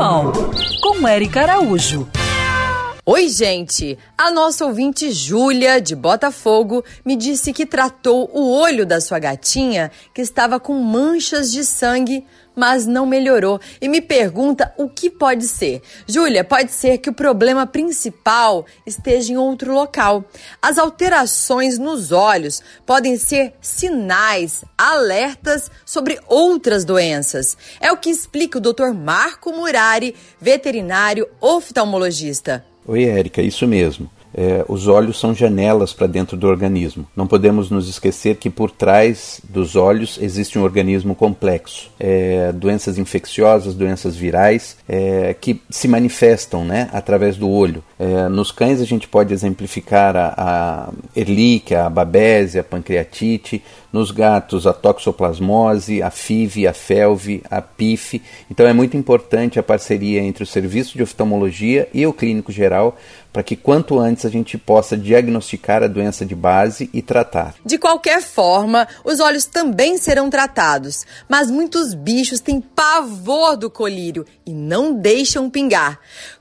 Animal, com Eric Araújo. Oi, gente! A nossa ouvinte Júlia, de Botafogo, me disse que tratou o olho da sua gatinha, que estava com manchas de sangue, mas não melhorou, e me pergunta o que pode ser. Júlia, pode ser que o problema principal esteja em outro local. As alterações nos olhos podem ser sinais, alertas sobre outras doenças. É o que explica o Dr. Marco Murari, veterinário oftalmologista. Oi, Érica, isso mesmo. É, os olhos são janelas para dentro do organismo. Não podemos nos esquecer que por trás dos olhos existe um organismo complexo. É, doenças infecciosas, doenças virais, é, que se manifestam né, através do olho. Nos cães a gente pode exemplificar a, a erlíquia, a babese, a pancreatite. Nos gatos, a toxoplasmose, a FIV, a FeLV, a PIF. Então é muito importante a parceria entre o serviço de oftalmologia e o clínico geral para que quanto antes a gente possa diagnosticar a doença de base e tratar. De qualquer forma, os olhos também serão tratados, mas muitos bichos têm pavor do colírio e não deixam pingar.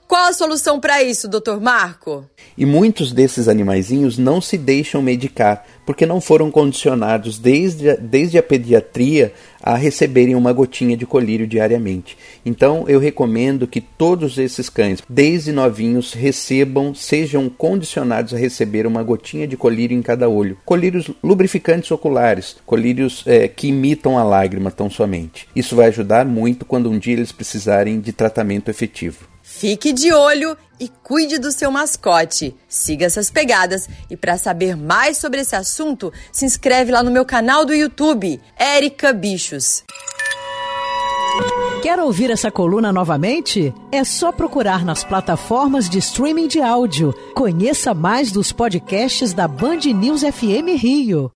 Qual a solução para isso, doutor Marco? E muitos desses animaizinhos não se deixam medicar, porque não foram condicionados desde a, desde a pediatria a receberem uma gotinha de colírio diariamente. Então eu recomendo que todos esses cães, desde novinhos, recebam, sejam condicionados a receber uma gotinha de colírio em cada olho. Colírios lubrificantes oculares, colírios é, que imitam a lágrima tão somente. Isso vai ajudar muito quando um dia eles precisarem de tratamento efetivo. Fique de olho e cuide do seu mascote. Siga essas pegadas e para saber mais sobre esse assunto, se inscreve lá no meu canal do YouTube, Érica Bichos. Quer ouvir essa coluna novamente? É só procurar nas plataformas de streaming de áudio. Conheça mais dos podcasts da Band News FM Rio.